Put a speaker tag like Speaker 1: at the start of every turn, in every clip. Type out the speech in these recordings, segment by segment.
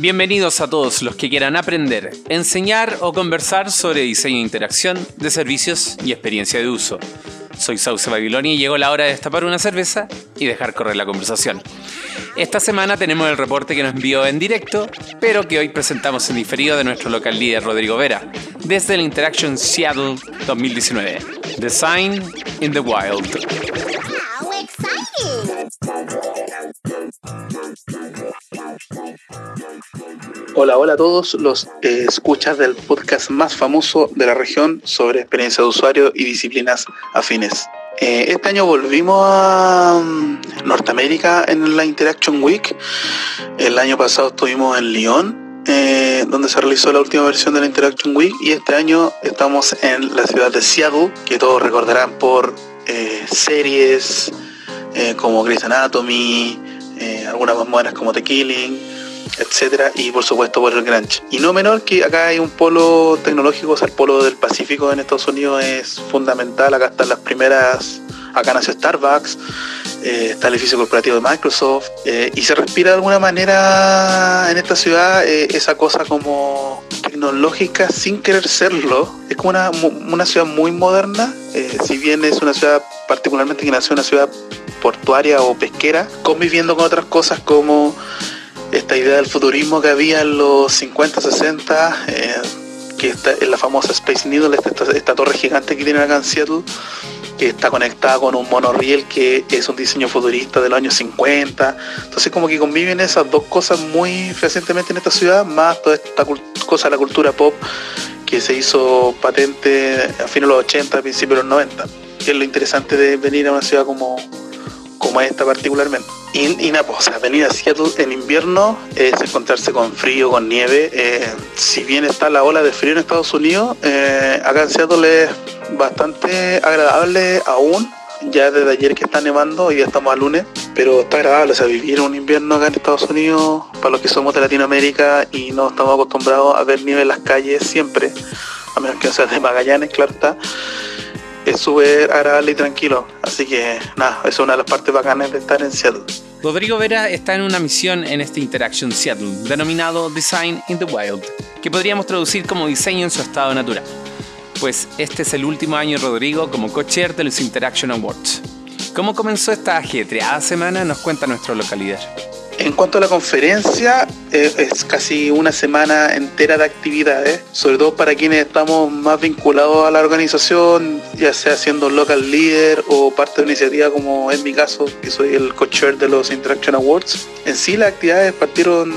Speaker 1: Bienvenidos a todos los que quieran aprender, enseñar o conversar sobre diseño e interacción de servicios y experiencia de uso. Soy Sauce Babilonia y llegó la hora de destapar una cerveza y dejar correr la conversación. Esta semana tenemos el reporte que nos envió en directo, pero que hoy presentamos en diferido de nuestro local líder Rodrigo Vera, desde el Interaction Seattle 2019. Design in the Wild.
Speaker 2: Hola, hola a todos los eh, escuchas del podcast más famoso de la región sobre experiencia de usuario y disciplinas afines. Eh, este año volvimos a mm, Norteamérica en la Interaction Week. El año pasado estuvimos en Lyon, eh, donde se realizó la última versión de la Interaction Week, y este año estamos en la ciudad de Seattle, que todos recordarán por series como Grey's Anatomy, algunas más modernas como The Killing etcétera, y por supuesto por el Granch. Y no menor que acá hay un polo tecnológico, o sea, el polo del Pacífico en Estados Unidos es fundamental, acá están las primeras, acá nació Starbucks, eh, está el edificio corporativo de Microsoft, eh, y se respira de alguna manera en esta ciudad eh, esa cosa como tecnológica sin querer serlo, es como una, una ciudad muy moderna, si bien es una ciudad particularmente que nació una ciudad portuaria o pesquera, conviviendo con otras cosas como esta idea del futurismo que había en los 50, 60, eh, que está en la famosa Space Needle, esta, torre gigante que tiene acá en Seattle, que está conectada con un monorriel que es un diseño futurista de los años 50. Entonces como que conviven esas dos cosas muy recientemente en esta ciudad, más toda esta cosa de la cultura pop que se hizo patente a fines de los 80, a principios de los 90. Que es lo interesante de venir a una ciudad como, como esta particularmente. Y, nada, pues, o sea, venir a Seattle en invierno es encontrarse con frío, con nieve. Eh, si bien está la ola de frío en Estados Unidos, eh, acá en Seattle es bastante agradable aún. Ya desde ayer que está nevando, y ya estamos a lunes, pero está agradable, o sea, vivir un invierno acá en Estados Unidos, para los que somos de Latinoamérica y no estamos acostumbrados a ver nieve en las calles siempre, a menos que sea de Magallanes, claro está, es súper agradable y tranquilo. Así que nada, es una de las partes bacanas de estar en Seattle.
Speaker 1: Rodrigo Vera está en una misión en este Interaction Seattle, denominado Design in the Wild, que podríamos traducir como diseño en su estado natural. Pues este es el último año Rodrigo como co-chair de los Interaction Awards. ¿Cómo comenzó esta ajetreada semana? Nos cuenta nuestro localidad.
Speaker 2: En cuanto a la conferencia, eh, es casi una semana entera de actividades, sobre todo para quienes estamos más vinculados a la organización, ya sea siendo local leader o parte de una iniciativa como en mi caso, que soy el co-chair de los Interaction Awards. En sí las actividades partieron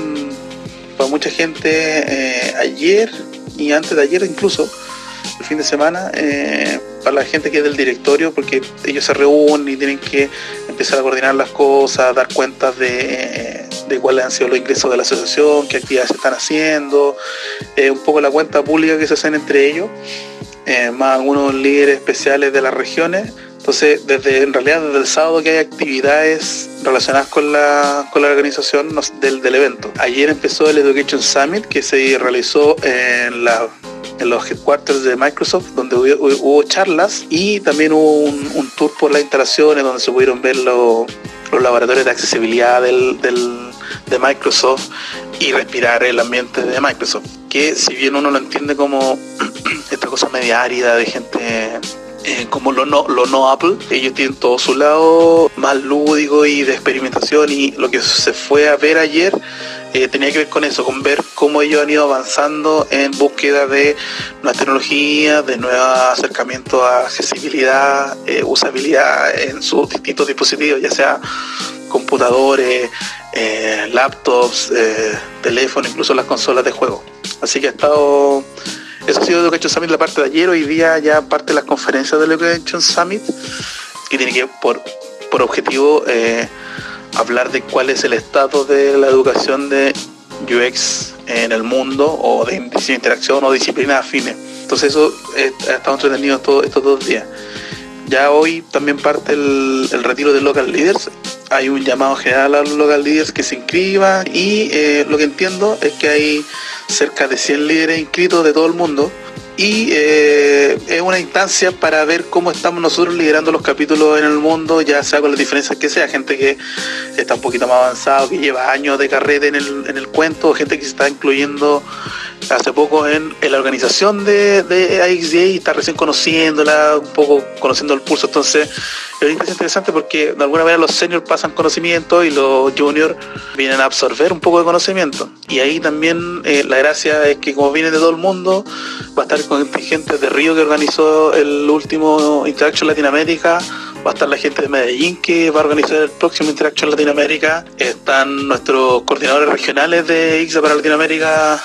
Speaker 2: para mucha gente eh, ayer y antes de ayer incluso, el fin de semana, eh, para la gente que es del directorio, porque ellos se reúnen y tienen que empezar a coordinar las cosas, dar cuentas de, cuáles han sido los ingresos de la asociación, qué actividades se están haciendo, eh, un poco la cuenta pública que se hacen entre ellos, eh, más algunos líderes especiales de las regiones. Entonces, desde en realidad desde el sábado que hay actividades relacionadas con la, con la organización del, del evento. Ayer empezó el Education Summit que se realizó en la en los headquarters de Microsoft, donde hubo, charlas y también hubo un, tour por las instalaciones donde se pudieron ver los laboratorios de accesibilidad del, de Microsoft y respirar el ambiente de Microsoft. Que si bien uno lo entiende como esta cosa media árida de gente eh, como lo no, lo no Apple, ellos tienen todo su lado más lúdico y de experimentación y lo que se fue a ver ayer eh, tenía que ver con eso, con ver cómo ellos han ido avanzando en búsqueda de nuevas tecnologías, de nuevos acercamientos a accesibilidad, eh, usabilidad en sus distintos dispositivos, ya sea computadores, laptops, teléfonos, incluso las consolas de juego. Así que ha estado, eso ha sido Education Summit la parte de ayer, hoy día ya parte de las conferencias de Education Summit, que tiene que por, por objetivo hablar de cuál es el estado de la educación de UX en el mundo o de de interacción o disciplinas afines. Entonces eso ha estado entretenido estos dos días. Ya hoy también parte el, retiro de local leaders. Hay un llamado general a los local leaders que se inscriban y eh, lo que entiendo es que hay cerca de 100 líderes inscritos de todo el mundo y eh, es una instancia para ver cómo estamos nosotros liderando los capítulos en el mundo, ya sea con las diferencias que sea, gente que está un poquito más avanzado, que lleva años de carrera en el, en el cuento, gente que se está incluyendo hace poco en, la organización de, de AXDA y está recién conociéndola, un poco conociendo el pulso, entonces es interesante porque de alguna manera los seniors pasan conocimiento y los juniors vienen a absorber un poco de conocimiento. Y ahí también eh, la gracia es que como viene de todo el mundo, va a estar con gente de Río que organizó el último Interaction Latinoamérica, va a estar la gente de Medellín que va a organizar el próximo Interaction Latinoamérica, están nuestros coordinadores regionales de IXA para Latinoamérica,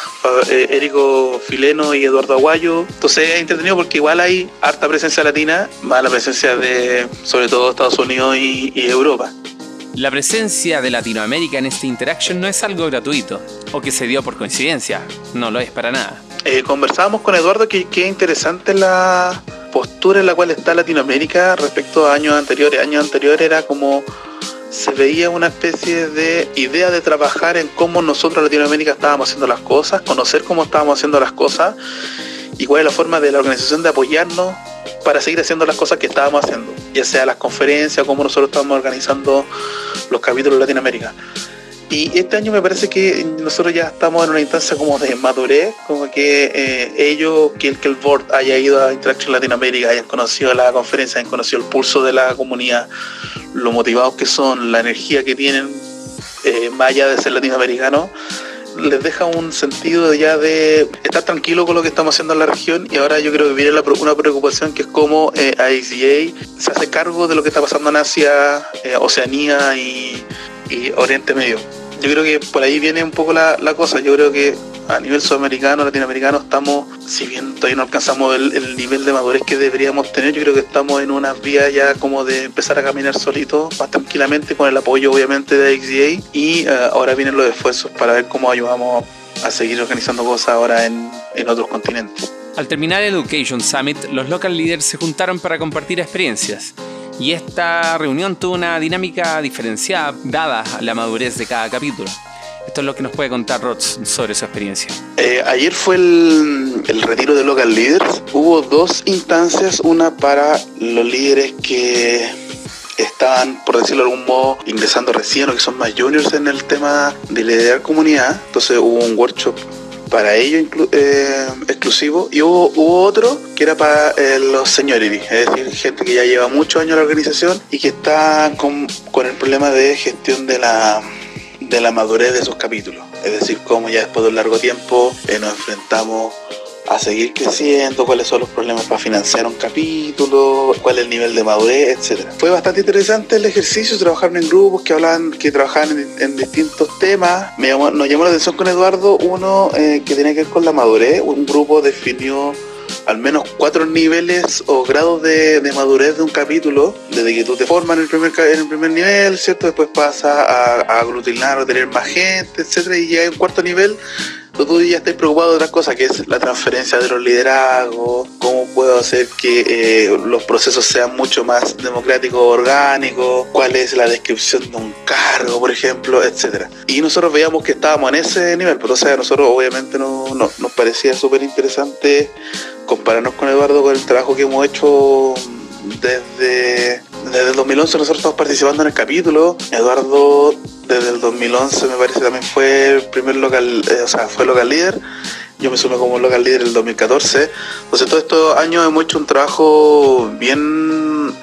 Speaker 2: eh, Érico Fileno y Eduardo Aguayo. Entonces es entretenido porque igual hay harta presencia latina, más la presencia de sobre todo Estados Unidos y, Europa.
Speaker 1: La presencia de Latinoamérica en este Interaction no es algo gratuito o que se dio por coincidencia, no lo es para nada.
Speaker 2: Eh, conversábamos con Eduardo que, que interesante la postura en la cual está Latinoamérica respecto a años anteriores. Años anteriores era como se veía una especie de idea de trabajar en cómo nosotros Latinoamérica estábamos haciendo las cosas, conocer cómo estábamos haciendo las cosas y cuál es la forma de la organización de apoyarnos para seguir haciendo las cosas que estábamos haciendo, ya sea las conferencias, cómo nosotros estamos organizando los capítulos de Latinoamérica. Y este año me parece que nosotros ya estamos en una instancia como de madurez, como que eh, ellos, que el, que el board haya ido a Interaction Latinoamérica, hayan conocido la conferencia, hayan conocido el pulso de la comunidad, lo motivados que son, la energía que tienen, eh, más allá de ser latinoamericanos, les deja un sentido ya de estar tranquilo con lo que estamos haciendo en la región y ahora yo creo que viene una preocupación que es cómo eh, se hace cargo de lo que está pasando en Asia, eh, Oceanía y Oriente Medio yo creo que por ahí viene un poco la, cosa. Yo creo que a nivel sudamericano, latinoamericano, estamos, si bien todavía no alcanzamos el, nivel de madurez que deberíamos tener, yo creo que estamos en una vía ya como de empezar a caminar solitos, más tranquilamente, con el apoyo obviamente de XDA. Y eh, ahora vienen los esfuerzos para ver cómo ayudamos a seguir organizando cosas ahora en, en otros continentes.
Speaker 1: Al terminar el Education Summit, los local leaders se juntaron para compartir experiencias y esta reunión tuvo una dinámica diferenciada dada la madurez de cada capítulo. Esto es lo que nos puede contar Rods sobre su experiencia.
Speaker 2: Eh, ayer fue el, retiro de Local Leaders. Hubo dos instancias, una para los líderes que estaban, por decirlo de algún modo, ingresando recién o que son más juniors en el tema de liderar comunidad. Entonces hubo un workshop para ellos eh, exclusivo y hubo, otro que era para eh, los seniority, es decir, gente que ya lleva muchos años en la organización y que está con, con el problema de gestión de la, de la madurez de sus capítulos. Es decir, cómo ya después de un largo tiempo eh, nos enfrentamos a seguir creciendo, cuáles son los problemas para financiar un capítulo, cuál es el nivel de madurez, etcétera. Fue bastante interesante el ejercicio, trabajaron en grupos que hablaban, que trabajaban en, distintos temas. Me nos llamó la atención con Eduardo uno eh, que tenía que ver con la madurez. Un grupo definió al menos cuatro niveles o grados de, madurez de un capítulo, desde que tú te formas en el primer, en el primer nivel, ¿cierto? Después pasa a, a aglutinar o tener más gente, etcétera, y ya un cuarto nivel tú ya estás preocupado de otra cosa, que es la transferencia de los liderazgos, cómo puedo hacer que eh, los procesos sean mucho más democráticos, orgánicos, cuál es la descripción de un cargo, por ejemplo, etcétera. Y nosotros veíamos que estábamos en ese nivel, pero o sea, nosotros obviamente no, nos parecía súper interesante compararnos con Eduardo con el trabajo que hemos hecho desde, desde el 2011 nosotros estamos participando en el capítulo. Eduardo desde el 2011 me parece también fue el primer local, eh, o sea, fue local líder. Yo me sumé como local líder en el 2014. Entonces todos estos años hemos hecho un trabajo bien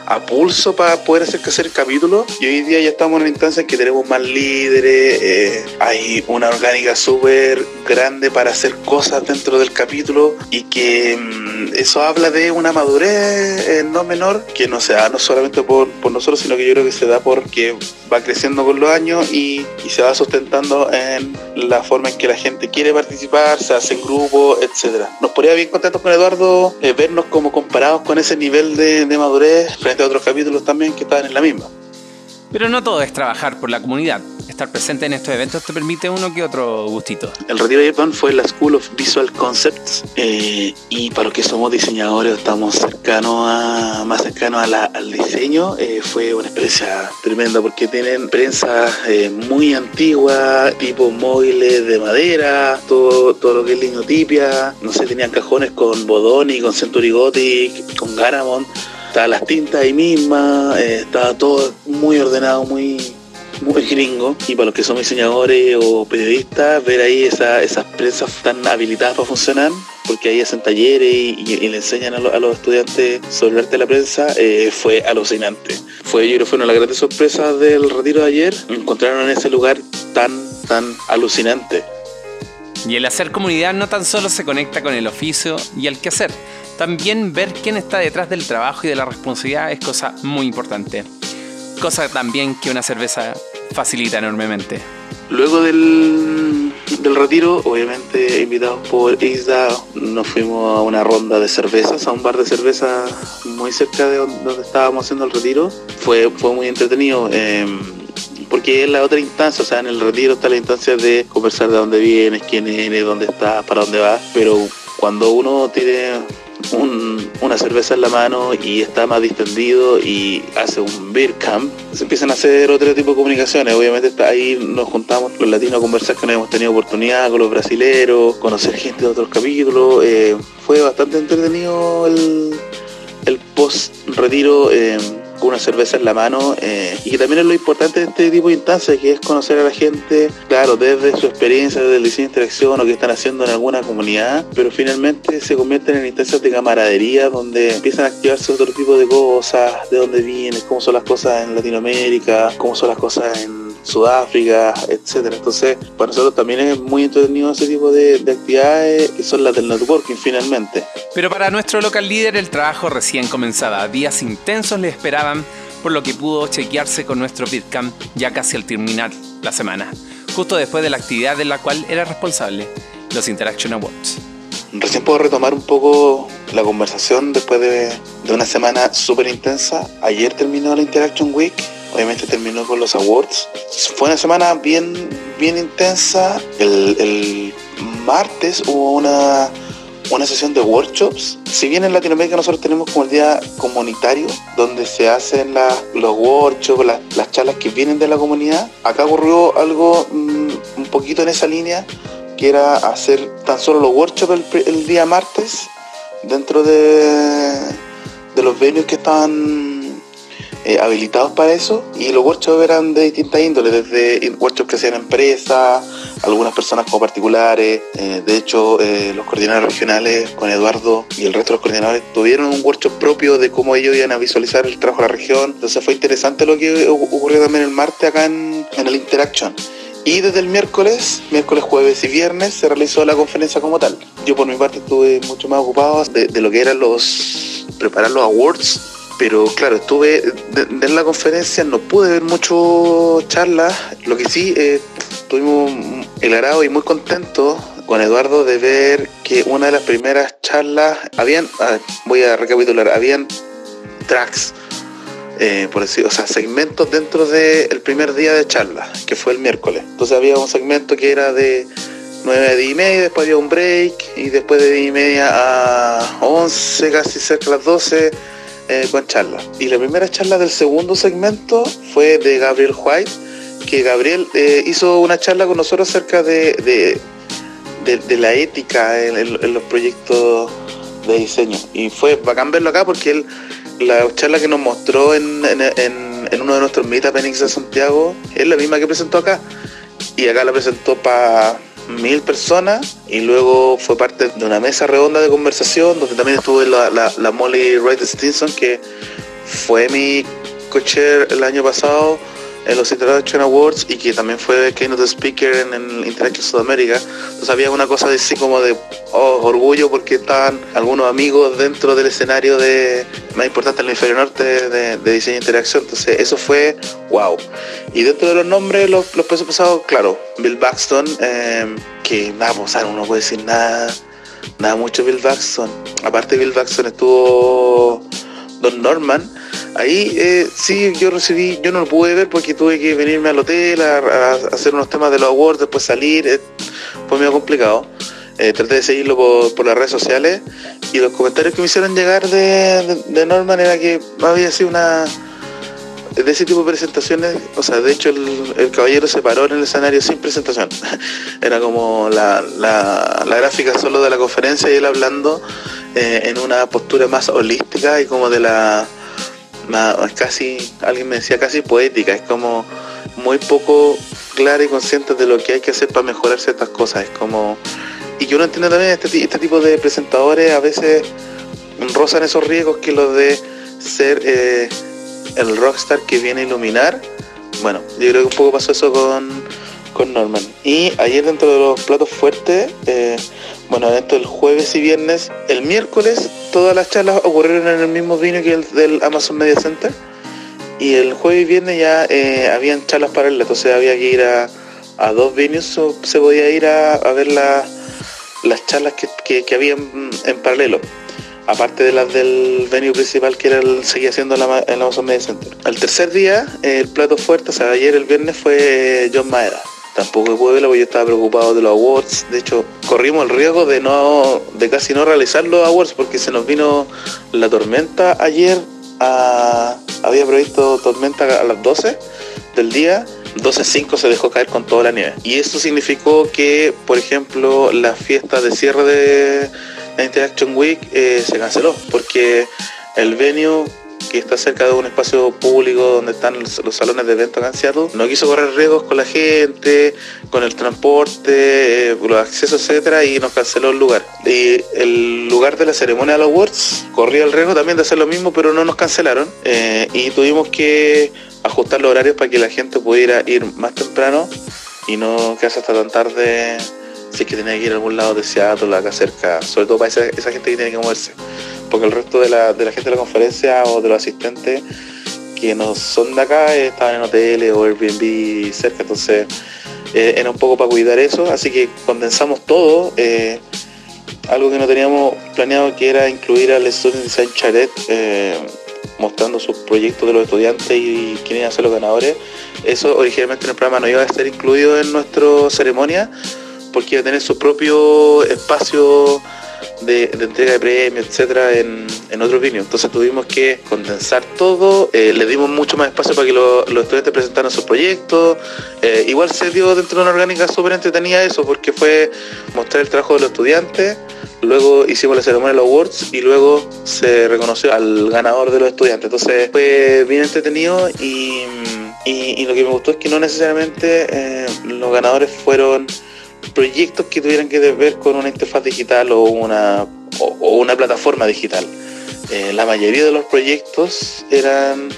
Speaker 2: a pulso para poder hacer que hacer capítulos y hoy día ya estamos en una instancia en que tenemos más líderes, eh, hay una orgánica súper grande para hacer cosas dentro del capítulo y que mm, eso habla de una madurez eh, no menor que no se da no solamente por, por, nosotros sino que yo creo que se da porque va creciendo con los años y, se va sustentando en la forma en que la gente quiere participar, se hace en grupo, etcétera. Nos podría bien contentos con Eduardo eh, vernos como comparados con ese nivel de, de madurez a otros capítulos también que estaban en la misma.
Speaker 1: Pero no todo es trabajar por la comunidad. Estar presente en estos eventos te permite uno que otro gustito.
Speaker 2: El retiro de Japan fue la School of Visual Concepts eh, y para los que somos diseñadores estamos cercanos a, más cercanos al diseño. Eh, fue una experiencia tremenda porque tienen prensa eh, muy antigua, tipo móviles de madera, todo, todo lo que es linotipia. No sé, tenían cajones con Bodoni, con Century Gothic, con Garamond Estaban las tintas ahí mismas, eh, estaba todo muy ordenado, muy, muy gringo. Y para los que son diseñadores o periodistas, ver ahí esas prensas tan habilitadas para funcionar, porque ahí hacen talleres y, le enseñan a, los estudiantes sobre el arte de la prensa, eh, fue alucinante. Fue, yo creo que fue una de las grandes sorpresas del retiro de ayer, encontraron en ese lugar tan, tan alucinante.
Speaker 1: Y el hacer comunidad no tan solo se conecta con el oficio y el quehacer, también ver quién está detrás del trabajo y de la responsabilidad es cosa muy importante. Cosa también que una cerveza facilita enormemente.
Speaker 2: Luego del, del retiro, obviamente invitados por ISDA, nos fuimos a una ronda de cervezas, a un bar de cerveza muy cerca de donde estábamos haciendo el retiro. Fue, fue muy entretenido. Em, porque es la otra instancia, o sea, en el retiro está la instancia de conversar de dónde vienes, quién eres, dónde estás, para dónde vas, pero cuando uno tiene una cerveza en la mano y está más distendido y hace un beer camp, se empiezan a hacer otro tipo de comunicaciones. Obviamente ahí nos juntamos los latinos a conversar que no hemos tenido oportunidad con los brasileros, conocer gente de otros capítulos. Eh, fue bastante entretenido el, el post retiro. Eh, una cerveza en la mano eh, y también es lo importante de este tipo de instancias que es conocer a la gente, claro, desde su experiencia, desde el diseño de interacción o que están haciendo en alguna comunidad, pero finalmente se convierten en instancias de camaradería donde empiezan a activarse otro tipo de cosas, de dónde vienen, cómo son las cosas en Latinoamérica, cómo son las cosas en Sudáfrica, etcétera. Entonces, para nosotros también es muy entretenido ese tipo de, actividades que son las del networking finalmente.
Speaker 1: Pero para nuestro local líder el trabajo recién comenzaba. Días intensos le esperaban, por lo que pudo chequearse con nuestro BitCamp ya casi al terminar la semana, justo después de la actividad de la cual era responsable, los Interaction Awards.
Speaker 2: Recién puedo retomar un poco la conversación después de, de una semana súper intensa. Ayer terminó la Interaction Week obviamente terminó con los awards. Fue una semana bien, bien intensa. El, martes hubo una, una sesión de workshops. Si bien en Latinoamérica nosotros tenemos como el día comunitario, donde se hacen los workshops, las, charlas que vienen de la comunidad, acá ocurrió algo mm, un poquito en esa línea, que era hacer tan solo los workshops el, día martes dentro de, de los venues que estaban eh, habilitados para eso y los workshops eran de distintas índoles, desde workshops que hacían empresas, algunas personas como particulares, eh, de hecho eh, los coordinadores regionales con Eduardo y el resto de los coordinadores tuvieron un workshop propio de cómo ellos iban a visualizar el trabajo de la región, entonces fue interesante lo que ocurrió también el martes acá en, en el Interaction. Y desde el miércoles, miércoles, jueves y viernes se realizó la conferencia como tal. Yo por mi parte estuve mucho más ocupado de, de lo que eran los preparar los awards pero claro, estuve en la conferencia, no pude ver mucho charlas, lo que sí, eh, estuvimos el y muy contentos con Eduardo de ver que una de las primeras charlas, habían, voy a recapitular, habían tracks, eh, por decir, o sea, segmentos dentro del primer día de charla, que fue el miércoles. Entonces había un segmento que era de 9 a 10 y media, después había un break, y después de 10 y media a 11, casi cerca de las 12 eh, con charla. Y la primera charla del segundo segmento fue de Gabriel White, que Gabriel eh, hizo una charla con nosotros acerca de, de, la ética en, los proyectos de diseño. Y fue bacán verlo acá porque él, la charla que nos mostró en, en uno de nuestros meetups en de Santiago es la misma que presentó acá. Y acá la presentó para mil personas y luego fue parte de una mesa redonda de conversación donde también estuvo la, la, Molly Wright Stinson que fue mi cocher el año pasado en los Interaction Awards y que también fue keynote speaker en el Interaction Sudamérica. Entonces había una cosa de sí como de oh, orgullo porque estaban algunos amigos dentro del escenario de más importante en el inferior norte de, diseño e interacción. Entonces eso fue wow. Y dentro de los nombres, los, los pesos pesados, claro, Bill Baxton, em, que pues, uno no puede decir nada, nada mucho Bill Baxton. Aparte Bill Baxton estuvo Don Norman Ahí eh, sí, yo recibí, yo no lo pude ver porque tuve que venirme al hotel a, hacer unos temas de los awards, después salir, eh, fue medio complicado. Eh, traté de seguirlo por, las redes sociales y los comentarios que me hicieron llegar de, de, Norman era que había sido una de ese tipo de presentaciones, o sea, de hecho el, caballero se paró en el escenario sin presentación. Era como la, la, gráfica solo de la conferencia y él hablando eh, en una postura más holística y como de la casi, alguien me decía casi poética, es como muy poco clara y consciente de lo que hay que hacer para mejorar ciertas cosas. Es como y yo no entiendo también este, este tipo de presentadores a veces rozan esos riesgos que los de ser eh, el rockstar que viene a iluminar. Bueno, yo creo que un poco pasó eso con, con Norman. Y ayer dentro de los platos fuertes, eh, bueno, dentro del jueves y viernes, el miércoles todas las charlas ocurrieron en el mismo vino que el del Amazon Media Center. Y el jueves y viernes ya eh, habían charlas paralelas, entonces había que ir a, a dos venues, o se podía ir a, ver las charlas que, que, había en paralelo aparte de las del venue principal que era el, seguía siendo el Amazon Media Center. Al tercer día, el plato fuerte, o sea, ayer el viernes fue John Maeda. Tampoco pude verlo porque yo estaba preocupado de los awards. De hecho, corrimos el riesgo de no, de casi no realizar los awards porque se nos vino la tormenta ayer. había previsto tormenta a las 12 del día 12.5 se dejó caer con toda la nieve. Y eso significó que, por ejemplo, la fiesta de cierre de la Interaction Week eh, se canceló porque el venue que está cerca de un espacio público donde están los, salones de eventos en no quiso correr riesgos con la gente, con el transporte, eh, los accesos, etcétera, y nos canceló el lugar. Y el lugar de la ceremonia de los awards corría el riesgo también de hacer lo mismo, pero no nos cancelaron. Eh, y tuvimos que ajustar los horarios para que la gente pudiera ir más temprano y no quedarse hasta tan tarde si es que tenía que ir a algún lado de Seattle, acá cerca, sobre todo para esa, gente que tiene que moverse, porque el resto de la, gente de la conferencia o de los asistentes que no son de acá eh, estaban en hoteles o Airbnb cerca, entonces eh, era un poco para cuidar eso, así que condensamos todo. Eh, algo que no teníamos planeado que era incluir al Student Design Chalet mostrando sus proyectos de los estudiantes y quién iban a ser los ganadores. Eso originalmente en el programa no iba a estar incluido en nuestra ceremonia, porque iba a tener su propio espacio de, entrega de premios, etcétera, en, en otros. Entonces tuvimos que condensar todo, eh, le dimos mucho más espacio para que los estudiantes presentaran sus proyectos. Eh, igual se dio dentro de una orgánica súper entretenida eso, porque fue mostrar el trabajo de los estudiantes, luego hicimos la ceremonia de los awards y luego se reconoció al ganador de los estudiantes. Entonces fue bien entretenido y, y, lo que me gustó es que no necesariamente eh, los ganadores fueron proyectos que tuvieran que ver con una interfaz digital o una, o, una plataforma digital. Eh, la mayoría de los proyectos eran,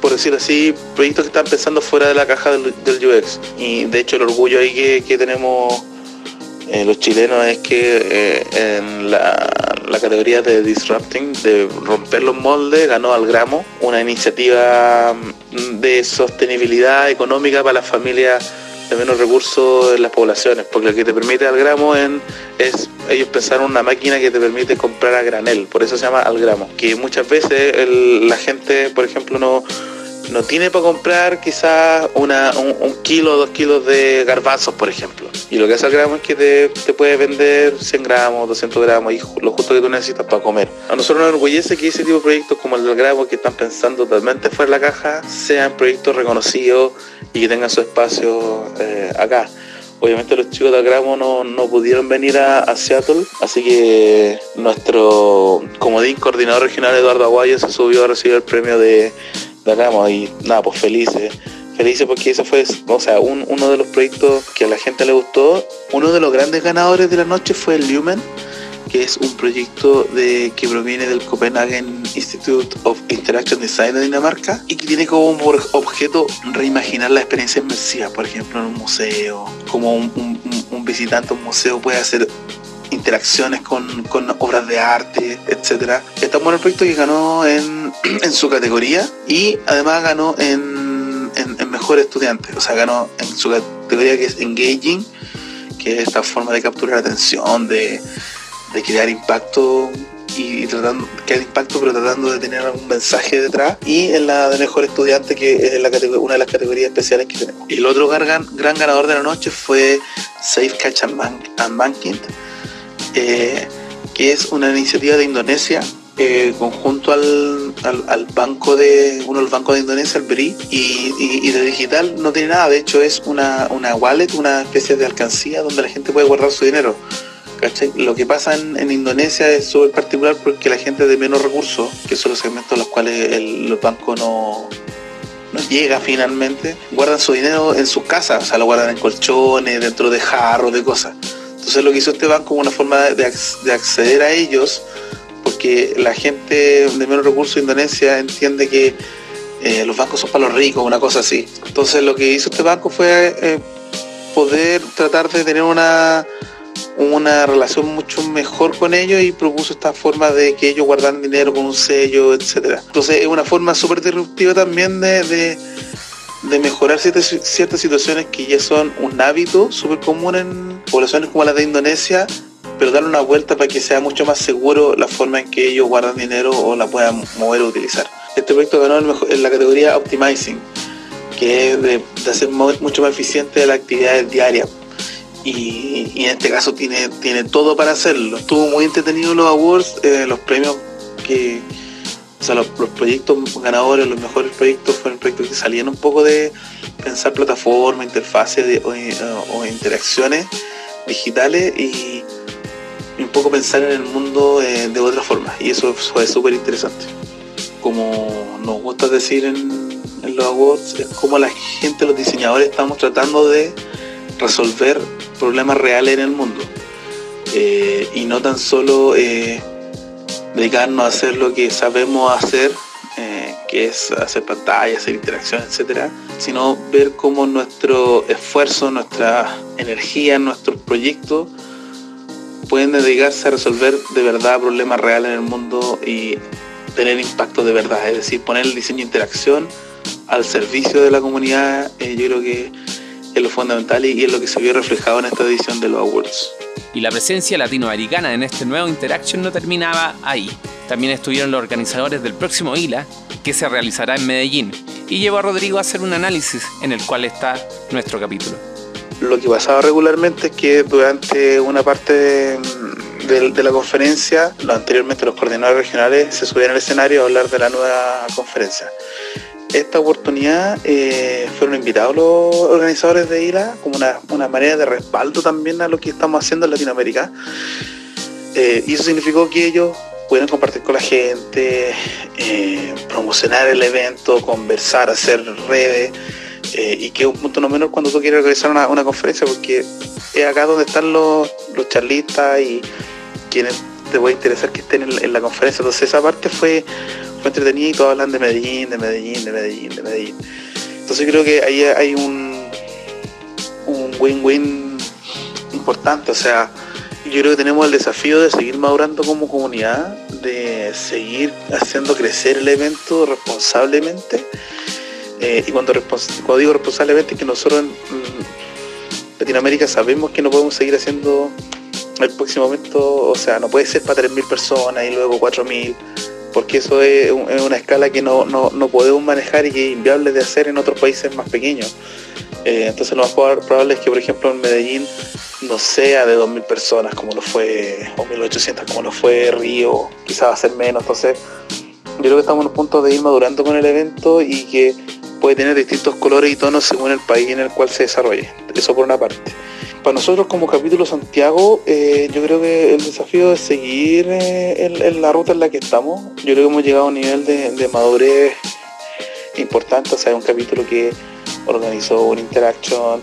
Speaker 2: por decirlo así, proyectos que están pensando fuera de la caja del, UX. Y de hecho el orgullo ahí que, tenemos eh, los chilenos es que eh, en la, la, categoría de disrupting, de romper los moldes, ganó al gramo, una iniciativa de sostenibilidad económica para las familias menos recursos en las poblaciones, porque lo que te permite al gramo en, es, ellos pensaron una máquina que te permite comprar a granel, por eso se llama al gramo, que muchas veces la gente, por ejemplo, no, no tiene para comprar quizás una, un, kilo o dos kilos de garbanzos, por ejemplo. Y lo que hace el gramo es que te, te puede vender 100 gramos, 200 gramos, y lo justo que tú necesitas para comer. A nosotros nos enorgullece que ese tipo de proyectos como el del gramo, que están pensando totalmente fuera de la caja, sean proyectos reconocidos y que tengan su espacio eh, acá. Obviamente los chicos de Gramo no, no pudieron venir a, Seattle, así que nuestro comodín coordinador regional Eduardo Aguayo se subió a recibir el premio de, de y nada, pues felices. Felices porque ese fue, o sea, uno de los proyectos que a la gente le gustó. Uno de los grandes ganadores de la noche fue el Lumen que es un proyecto de, que proviene del Copenhagen Institute of Interaction Design de Dinamarca y que tiene como objeto reimaginar la experiencia inmersiva, por ejemplo, en un museo, como un, visitante a un museo puede hacer interacciones con, obras de arte, etc. Está un buen proyecto que ganó en, su categoría y además ganó en, en, mejor estudiante, o sea, ganó en su categoría que es Engaging, que es esta forma de capturar atención, de, de crear impacto y, tratando que el impacto, pero tratando de tener algún mensaje detrás. Y en la de mejor estudiante, que es la una de las categorías especiales que tenemos. Y el otro gran, gran ganador de la noche fue Safe Catch and, Banking, eh, que es una iniciativa de Indonesia eh, conjunto al, al, banco de uno de los bancos de Indonesia, el BRI, y, de digital no tiene nada, de hecho es una, una wallet, una especie de alcancía donde la gente puede guardar su dinero. Lo que pasa en, Indonesia es súper particular porque la gente de menos recursos, que son los segmentos a los cuales el, los bancos no, no llega finalmente, guardan su dinero en sus casas, o sea, lo guardan en colchones, dentro de jarros, de cosas. Entonces lo que hizo este banco una forma de, de acceder a ellos porque la gente de menos recursos de Indonesia entiende que eh, los bancos son para los ricos, una cosa así. Entonces lo que hizo este banco fue eh, poder tratar de tener una, una relación mucho mejor con ellos y propuso esta forma de que ellos guardaran dinero con un sello, etcétera. Entonces es una forma súper disruptiva también de, de, mejorar ciertas, ciertas situaciones que ya son un hábito súper común en poblaciones como las de Indonesia pero darle una vuelta para que sea mucho más seguro la forma en que ellos guardan dinero o la puedan mover o utilizar. Este proyecto ganó en la categoría Optimizing, que es de, hacer mucho más eficiente la actividad diaria. Y, en este caso tiene, tiene todo para hacerlo. Estuvo muy entretenido los awards, eh, los premios que, o sea, los, proyectos ganadores, los mejores proyectos fueron proyectos que salían un poco de pensar plataformas, interfaces o, interacciones digitales y, un poco pensar en el mundo eh, de otra forma. Y eso fue súper interesante. Como nos gusta decir en, los awards, como la gente, los diseñadores, estamos tratando de resolver problemas reales en el mundo. Eh, y no tan solo eh, dedicarnos a hacer lo que sabemos hacer, que es hacer pantallas, hacer interacciones, etcétera, sino ver cómo nuestro esfuerzo, nuestra energía, nuestros proyectos pueden dedicarse a resolver de verdad problemas reales en el mundo y tener impacto de verdad, es decir, poner el diseño de interacción al servicio de la comunidad, eh, yo creo que es lo fundamental y, es lo que se vio reflejado en esta edición de los Awards.
Speaker 1: Y la presencia latinoamericana en este nuevo Interaction no terminaba ahí. También estuvieron los organizadores del próximo ILA, que se realizará en Medellín, y llevó a Rodrigo a hacer un análisis en el cual está nuestro capítulo
Speaker 2: lo que pasaba regularmente es que durante una parte de, la conferencia, anteriormente los coordinadores regionales se subían al escenario a hablar de la nueva conferencia. Esta oportunidad eh, fueron invitados los organizadores de IRA como una, manera de respaldo también a lo que estamos haciendo en Latinoamérica. Eh, y eso significó que ellos pudieran compartir con la gente, eh, promocionar el evento, conversar, hacer redes y que es un punto no menor cuando tú quieres organizar una, conferencia, porque es acá donde están los, los charlistas y quienes te puede interesar que estén en, la conferencia. Entonces esa parte fue, fue y todos hablan de Medellín, de Medellín, de Medellín, de Medellín. Entonces creo que ahí hay un win-win importante. O sea, yo creo que tenemos el desafío de seguir madurando como comunidad, de seguir haciendo crecer el evento responsablemente eh, y cuando, digo responsablemente, que nosotros en Latinoamérica sabemos que no podemos seguir haciendo el próximo momento, o sea, no puede ser para 3.000 personas y luego 4.000, porque eso es, una escala que no, podemos manejar y que es inviable de hacer en otros países más pequeños. Eh, entonces lo más probable es que, por ejemplo, en Medellín no sea de 2.000 personas como lo fue, o 1.800 como lo fue Río, quizás va a ser menos. Entonces, yo creo que estamos en un punto de ir madurando con el evento y que puede tener distintos colores y tonos según el país en el cual se desarrolle. Eso por una parte. Para nosotros como capítulo Santiago, eh, yo creo que el desafío es seguir eh, en, la ruta en la que estamos. Yo creo que hemos llegado a un nivel de, madurez importante. O sea, un capítulo que organizó una interacción,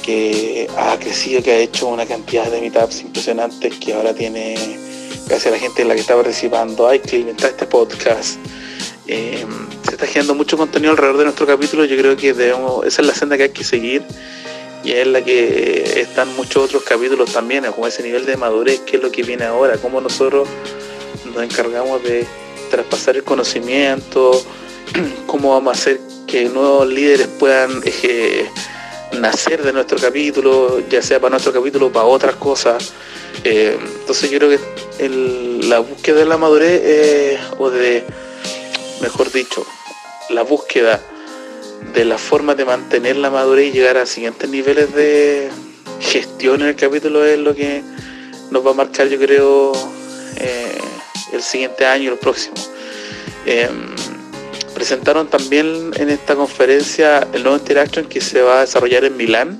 Speaker 2: que ha crecido, que ha hecho una cantidad de meetups impresionantes, que ahora tiene, gracias a la gente en la que está participando, hay que inventar este podcast. Eh, se está generando mucho contenido alrededor de nuestro capítulo. Yo creo que debemos, esa es la senda que hay que seguir y es la que están muchos otros capítulos también, como ese nivel de madurez, que es lo que viene ahora, cómo nosotros nos encargamos de traspasar el conocimiento, cómo vamos a hacer que nuevos líderes puedan nacer de nuestro capítulo, ya sea para nuestro capítulo o para otras cosas. Eh, entonces yo creo que la búsqueda de la madurez, eh, o de, mejor dicho, la búsqueda de la forma de mantener la madurez y llegar a siguientes niveles de gestión en el capítulo es lo que nos va a marcar, yo creo, eh, el siguiente año el próximo. Em, presentaron también en esta conferencia el nuevo Interaction que se va a desarrollar en Milán.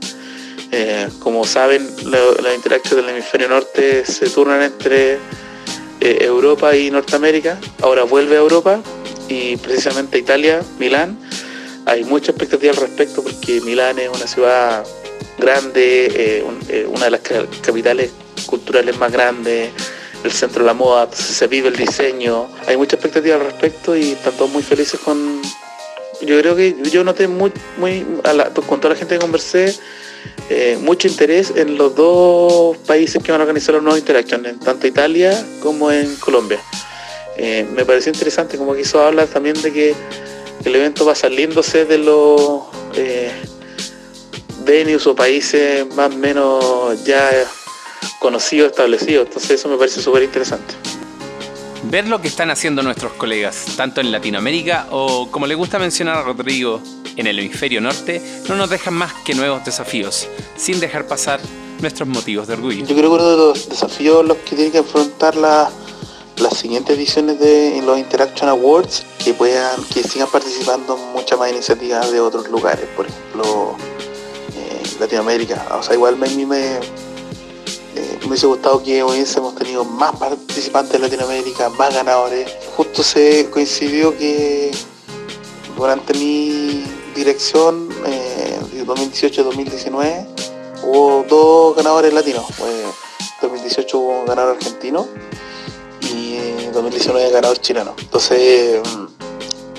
Speaker 2: Eh, como saben, las Interaction del hemisferio norte se turnan entre eh, Europa y Norteamérica. Ahora vuelve a Europa y precisamente Italia, Milán. Hay mucha expectativa al respecto porque Milán es una ciudad grande, eh, una de las capitales culturales más grandes, el centro de la moda, se vive el diseño, hay mucha expectativa al respecto y están todos muy felices con... Yo creo que yo noté muy, muy con toda la gente que conversé, eh, mucho interés en los dos países que van a organizar los nuevos interacciones, tanto Italia como en Colombia. Eh, me pareció interesante como quiso hablar también de que el evento va saliéndose de los eh, venues o países más o menos ya conocido, establecido. Entonces eso me parece súper interesante.
Speaker 1: Ver lo que están haciendo nuestros colegas, tanto en Latinoamérica o, como le gusta mencionar a Rodrigo, en el hemisferio norte, no nos dejan más que nuevos desafíos, sin dejar pasar nuestros motivos de orgullo.
Speaker 2: Yo creo que uno de los desafíos los que tienen que afrontar las siguientes ediciones de los Interaction Awards, que puedan, que sigan participando muchas más iniciativas de otros lugares, por ejemplo, eh, Latinoamérica. O sea, igual me, me, me hubiese gustado que hubiésemos tenido más participantes en Latinoamérica, más ganadores. Justo se coincidió que durante mi dirección, eh, 2018-2019, hubo dos ganadores latinos. En 2018 hubo un ganador argentino 2019 ganador chileno. Entonces, mm,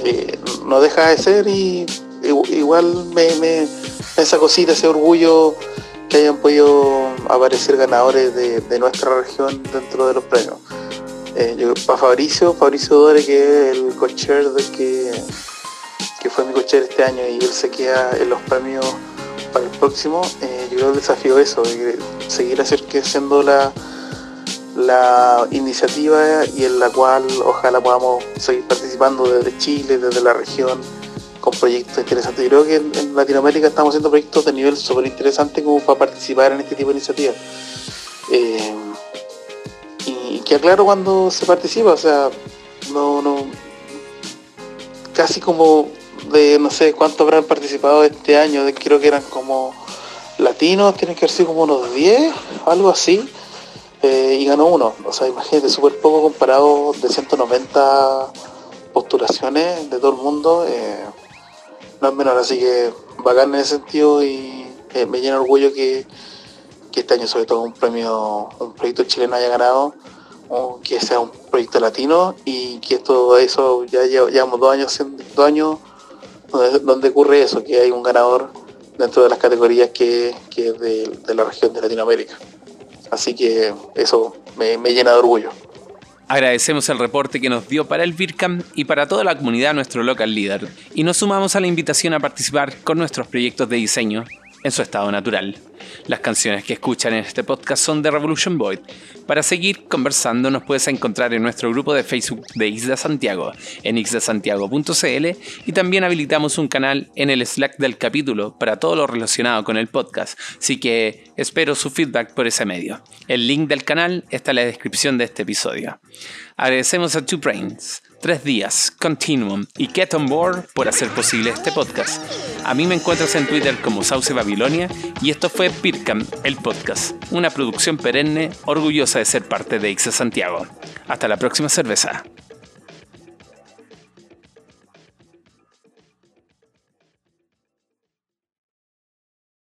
Speaker 2: eh, no deja de ser y igual me, me esa cosita, ese orgullo que hayan podido aparecer ganadores de, nuestra región dentro de los premios. Eh, para Fabricio, Fabricio Dore, que es el cocher de que, que fue mi cocher este año y él se queda en los premios para el próximo, eh, yo creo que el desafío es eso, seguir haciendo la, la iniciativa y en la cual ojalá podamos seguir participando desde Chile, desde la región con proyectos interesantes. Yo creo que en, Latinoamérica estamos haciendo proyectos de nivel súper interesante como para participar en este tipo de iniciativas. Eh, y que aclaro cuando se participa, o sea, no, no, casi como de no sé cuántos habrán participado este año, creo que eran como latinos, tienen que haber sido como unos 10, algo así, eh, y ganó uno. O sea, imagínate, súper poco comparado de 190 postulaciones de todo el mundo. Eh, no es menor, así que bacán en ese sentido y eh, me llena orgullo que, este año sobre todo un premio, un proyecto chileno haya ganado, o que sea un proyecto latino y que todo eso ya llevamos dos años, dos años donde, ocurre eso, que hay un ganador dentro de las categorías que, es de, la región de Latinoamérica. Así que eso me llena de orgullo.
Speaker 1: Agradecemos el reporte que nos dio para el VIRCAM y para toda la comunidad nuestro local líder, y nos sumamos a la invitación a participar con nuestros proyectos de diseño en su estado natural. Las canciones que escuchan en este podcast son de Revolution Void. Para seguir conversando nos puedes encontrar en nuestro grupo de Facebook de Isla Santiago, en ixdasantiago.cl y también habilitamos un canal en el Slack del capítulo para todo lo relacionado con el podcast, así que espero su feedback por ese medio. El link del canal está en la descripción de este episodio. Agradecemos a Two Brains Tres Días, Continuum y Get On Board por hacer posible este podcast. A mí me encuentras en Twitter como Sauce Babilonia y esto fue Pircam, el podcast, una producción perenne orgullosa de ser parte de Ixa Santiago. Hasta la próxima cerveza.